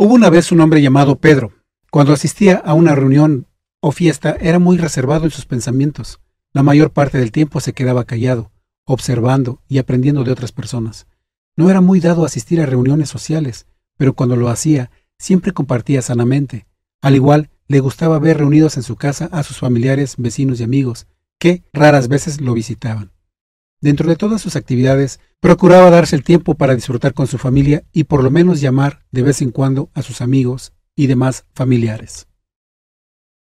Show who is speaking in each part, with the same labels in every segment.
Speaker 1: Hubo una vez un hombre llamado Pedro. Cuando asistía a una reunión o fiesta era muy reservado en sus pensamientos. La mayor parte del tiempo se quedaba callado, observando y aprendiendo de otras personas. No era muy dado a asistir a reuniones sociales, pero cuando lo hacía, siempre compartía sanamente. Al igual, le gustaba ver reunidos en su casa a sus familiares, vecinos y amigos, que raras veces lo visitaban. Dentro de todas sus actividades, procuraba darse el tiempo para disfrutar con su familia y por lo menos llamar de vez en cuando a sus amigos y demás familiares.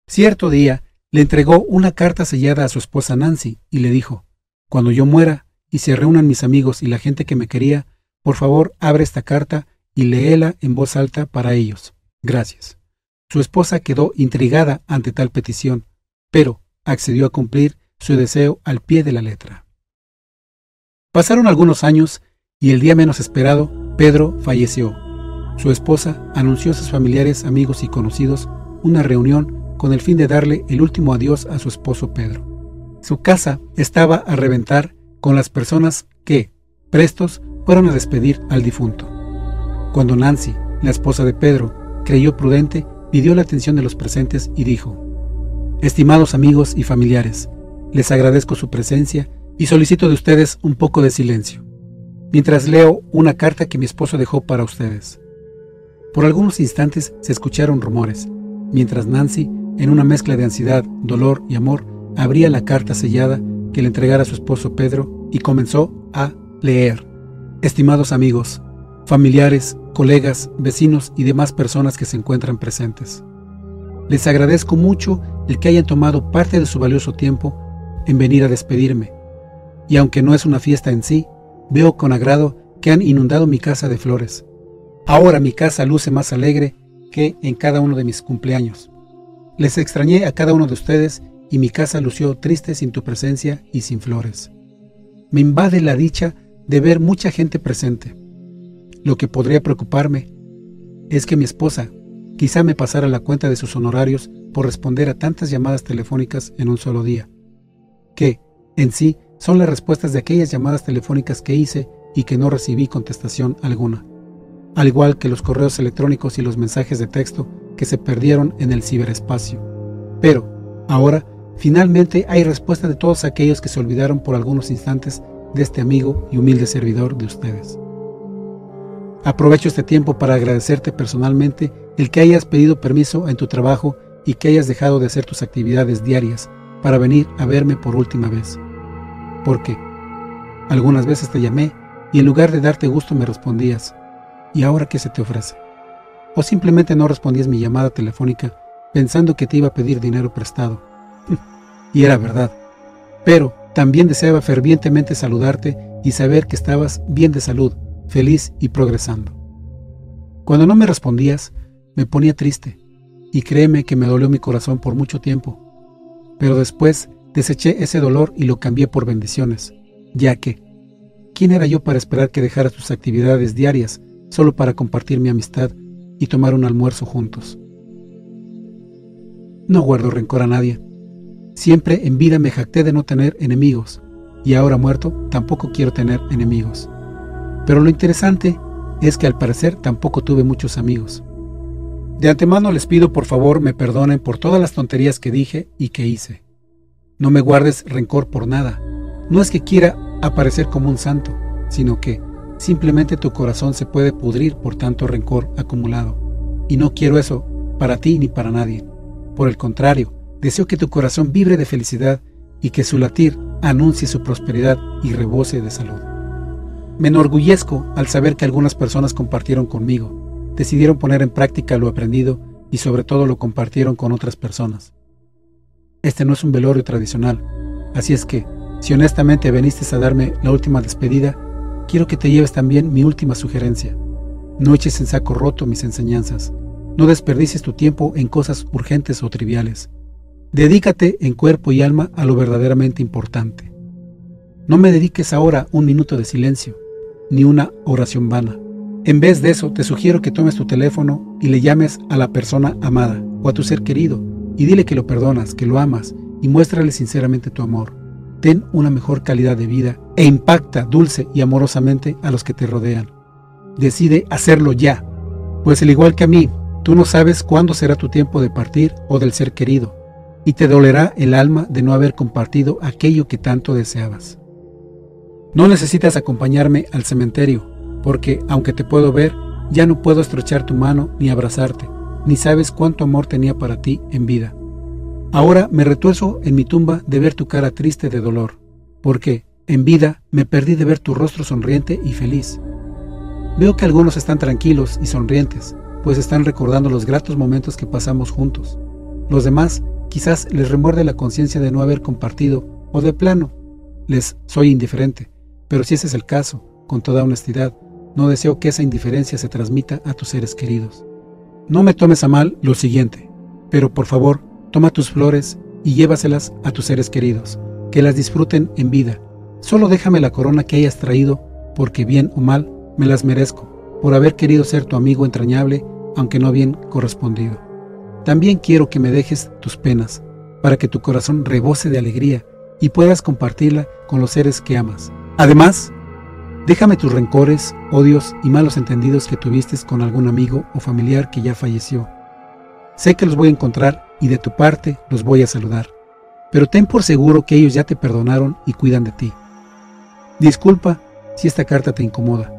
Speaker 1: Cierto día, le entregó una carta sellada a su esposa Nancy y le dijo, Cuando yo muera y se reúnan mis amigos y la gente que me quería, por favor abre esta carta y léela en voz alta para ellos. Gracias. Su esposa quedó intrigada ante tal petición, pero accedió a cumplir su deseo al pie de la letra. Pasaron algunos años y el día menos esperado, Pedro falleció. Su esposa anunció a sus familiares, amigos y conocidos una reunión con el fin de darle el último adiós a su esposo Pedro. Su casa estaba a reventar con las personas que, prestos, fueron a despedir al difunto. Cuando Nancy, la esposa de Pedro, creyó prudente, pidió la atención de los presentes y dijo, Estimados amigos y familiares, les agradezco su presencia y solicito de ustedes un poco de silencio, mientras leo una carta que mi esposo dejó para ustedes. Por algunos instantes se escucharon rumores, mientras Nancy, en una mezcla de ansiedad, dolor y amor, abría la carta sellada que le entregara a su esposo Pedro y comenzó a leer. Estimados amigos, familiares, colegas, vecinos y demás personas que se encuentran presentes. Les agradezco mucho el que hayan tomado parte de su valioso tiempo en venir a despedirme y aunque no es una fiesta en sí, veo con agrado que han inundado mi casa de flores. Ahora mi casa luce más alegre que en cada uno de mis cumpleaños. Les extrañé a cada uno de ustedes y mi casa lució triste sin tu presencia y sin flores. Me invade la dicha de ver mucha gente presente. Lo que podría preocuparme es que mi esposa quizá me pasara la cuenta de sus honorarios por responder a tantas llamadas telefónicas en un solo día, que, en sí, son las respuestas de aquellas llamadas telefónicas que hice y que no recibí contestación alguna, al igual que los correos electrónicos y los mensajes de texto que se perdieron en el ciberespacio. Pero, ahora, finalmente hay respuesta de todos aquellos que se olvidaron por algunos instantes de este amigo y humilde servidor de ustedes. Aprovecho este tiempo para agradecerte personalmente el que hayas pedido permiso en tu trabajo y que hayas dejado de hacer tus actividades diarias para venir a verme por última vez porque algunas veces te llamé y en lugar de darte gusto me respondías, ¿y ahora qué se te ofrece? O simplemente no respondías mi llamada telefónica pensando que te iba a pedir dinero prestado. y era verdad. Pero también deseaba fervientemente saludarte y saber que estabas bien de salud, feliz y progresando. Cuando no me respondías, me ponía triste, y créeme que me dolió mi corazón por mucho tiempo. Pero después Deseché ese dolor y lo cambié por bendiciones, ya que, ¿quién era yo para esperar que dejaras tus actividades diarias solo para compartir mi amistad y tomar un almuerzo juntos? No guardo rencor a nadie. Siempre en vida me jacté de no tener enemigos, y ahora muerto tampoco quiero tener enemigos. Pero lo interesante es que al parecer tampoco tuve muchos amigos. De antemano les pido por favor me perdonen por todas las tonterías que dije y que hice. No me guardes rencor por nada. No es que quiera aparecer como un santo, sino que simplemente tu corazón se puede pudrir por tanto rencor acumulado. Y no quiero eso para ti ni para nadie. Por el contrario, deseo que tu corazón vibre de felicidad y que su latir anuncie su prosperidad y rebose de salud. Me enorgullezco al saber que algunas personas compartieron conmigo, decidieron poner en práctica lo aprendido y sobre todo lo compartieron con otras personas. Este no es un velorio tradicional, así es que, si honestamente veniste a darme la última despedida, quiero que te lleves también mi última sugerencia. No eches en saco roto mis enseñanzas. No desperdicies tu tiempo en cosas urgentes o triviales. Dedícate en cuerpo y alma a lo verdaderamente importante. No me dediques ahora un minuto de silencio, ni una oración vana. En vez de eso, te sugiero que tomes tu teléfono y le llames a la persona amada o a tu ser querido y dile que lo perdonas, que lo amas y muéstrale sinceramente tu amor. Ten una mejor calidad de vida e impacta dulce y amorosamente a los que te rodean. Decide hacerlo ya, Pues al igual que a mí, tú no sabes cuándo será tu tiempo de partir o del ser querido, y te dolerá el alma de no haber compartido aquello que tanto deseabas. No necesitas acompañarme al cementerio, porque, aunque te puedo ver, ya no puedo estrechar tu mano ni abrazarte, ni sabes cuánto amor tenía para ti en vida. Ahora me retuerzo en mi tumba de ver tu cara triste de dolor, porque, en vida, me perdí de ver tu rostro sonriente y feliz. Veo que algunos están tranquilos y sonrientes, pues están recordando los gratos momentos que pasamos juntos. Los demás quizás les remuerde la conciencia de no haber compartido, o de plano, les soy indiferente. Pero si ese es el caso, con toda honestidad, no deseo que esa indiferencia se transmita a tus seres queridos. No me tomes a mal lo siguiente, pero por favor, toma tus flores y llévaselas a tus seres queridos, que las disfruten en vida. Solo déjame la corona que hayas traído, porque bien o mal me las merezco, por haber querido ser tu amigo entrañable, aunque no bien correspondido. También quiero que me dejes tus penas, para que tu corazón rebose de alegría y puedas compartirla con los seres que amas. Además, déjame tus rencores, odios y malos entendidos que tuviste con algún amigo o familiar que ya falleció. Sé que los voy a encontrar y de tu parte los voy a saludar, pero ten por seguro que ellos ya te perdonaron y cuidan de ti. Disculpa si esta carta te incomoda.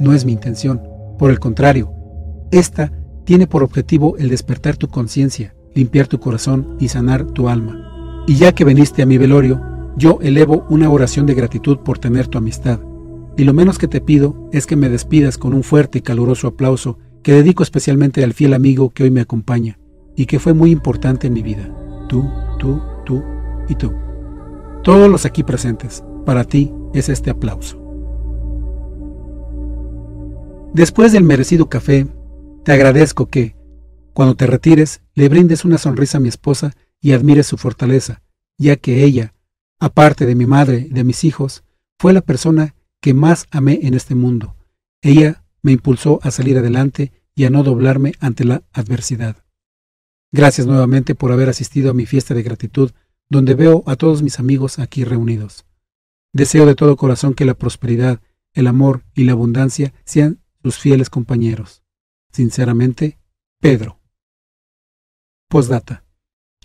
Speaker 1: No es mi intención, por el contrario, esta tiene por objetivo el despertar tu conciencia, limpiar tu corazón y sanar tu alma. Y ya que viniste a mi velorio, yo elevo una oración de gratitud por tener tu amistad. Y lo menos que te pido es que me despidas con un fuerte y caluroso aplauso que dedico especialmente al fiel amigo que hoy me acompaña y que fue muy importante en mi vida. Tú, tú, tú y tú. Todos los aquí presentes, para ti es este aplauso. Después del merecido café, te agradezco que, cuando te retires, le brindes una sonrisa a mi esposa y admires su fortaleza, ya que ella, aparte de mi madre y de mis hijos, fue la persona que más amé en este mundo. Ella me impulsó a salir adelante y a no doblarme ante la adversidad. Gracias nuevamente por haber asistido a mi fiesta de gratitud, donde veo a todos mis amigos aquí reunidos. Deseo de todo corazón que la prosperidad, el amor y la abundancia sean sus fieles compañeros. Sinceramente, Pedro. Postdata.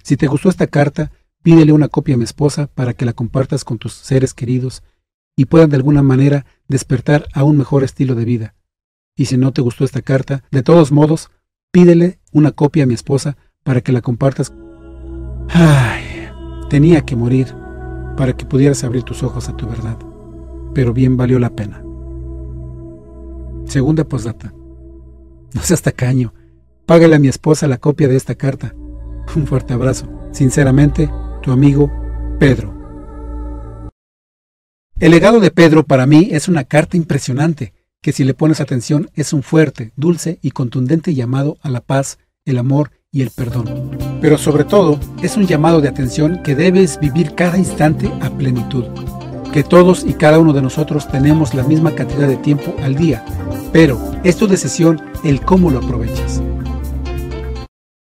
Speaker 1: Si te gustó esta carta, pídele una copia a mi esposa para que la compartas con tus seres queridos y puedan de alguna manera despertar a un mejor estilo de vida. Y si no te gustó esta carta, de todos modos, pídele una copia a mi esposa para que la compartas. Ay, tenía que morir para que pudieras abrir tus ojos a tu verdad, pero bien valió la pena. Segunda postdata. No seas tacaño. Págale a mi esposa la copia de esta carta. Un fuerte abrazo. Sinceramente, tu amigo Pedro. El legado de Pedro para mí es una carta impresionante, que si le pones atención es un fuerte, dulce y contundente llamado a la paz, el amor y el perdón. Pero sobre todo es un llamado de atención que debes vivir cada instante a plenitud. Que todos y cada uno de nosotros tenemos la misma cantidad de tiempo al día pero es tu decisión el cómo lo aprovechas.